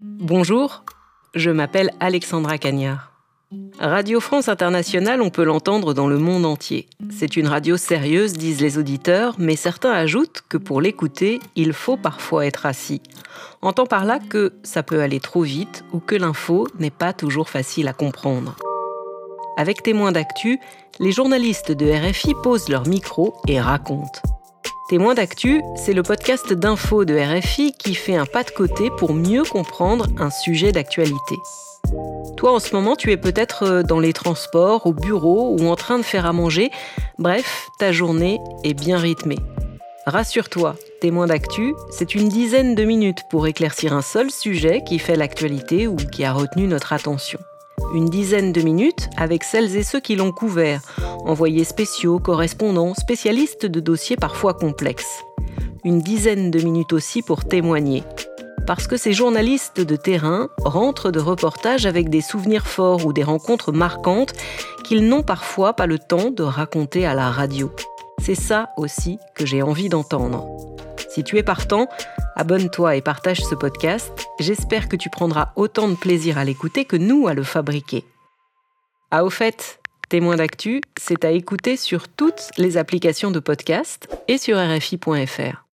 Bonjour, je m'appelle Alexandra Cagnard. Radio France Internationale, on peut l'entendre dans le monde entier. C'est une radio sérieuse, disent les auditeurs, mais certains ajoutent que pour l'écouter, il faut parfois être assis. Entend par là que ça peut aller trop vite ou que l'info n'est pas toujours facile à comprendre. Avec témoins d'actu, les journalistes de RFI posent leur micro et racontent. Témoins d'actu, c'est le podcast d'info de RFI qui fait un pas de côté pour mieux comprendre un sujet d'actualité. Toi, en ce moment, tu es peut-être euh, dans les transports, au bureau ou en train de faire à manger. Bref, ta journée est bien rythmée. Rassure-toi, témoin d'actu, c'est une dizaine de minutes pour éclaircir un seul sujet qui fait l'actualité ou qui a retenu notre attention. Une dizaine de minutes avec celles et ceux qui l'ont couvert, envoyés spéciaux, correspondants, spécialistes de dossiers parfois complexes. Une dizaine de minutes aussi pour témoigner, parce que ces journalistes de terrain rentrent de reportages avec des souvenirs forts ou des rencontres marquantes qu'ils n'ont parfois pas le temps de raconter à la radio. C'est ça aussi que j'ai envie d'entendre. Si tu es partant, abonne-toi et partage ce podcast. J'espère que tu prendras autant de plaisir à l'écouter que nous à le fabriquer. Ah au fait, témoin d'actu, c'est à écouter sur toutes les applications de podcast et sur rfi.fr.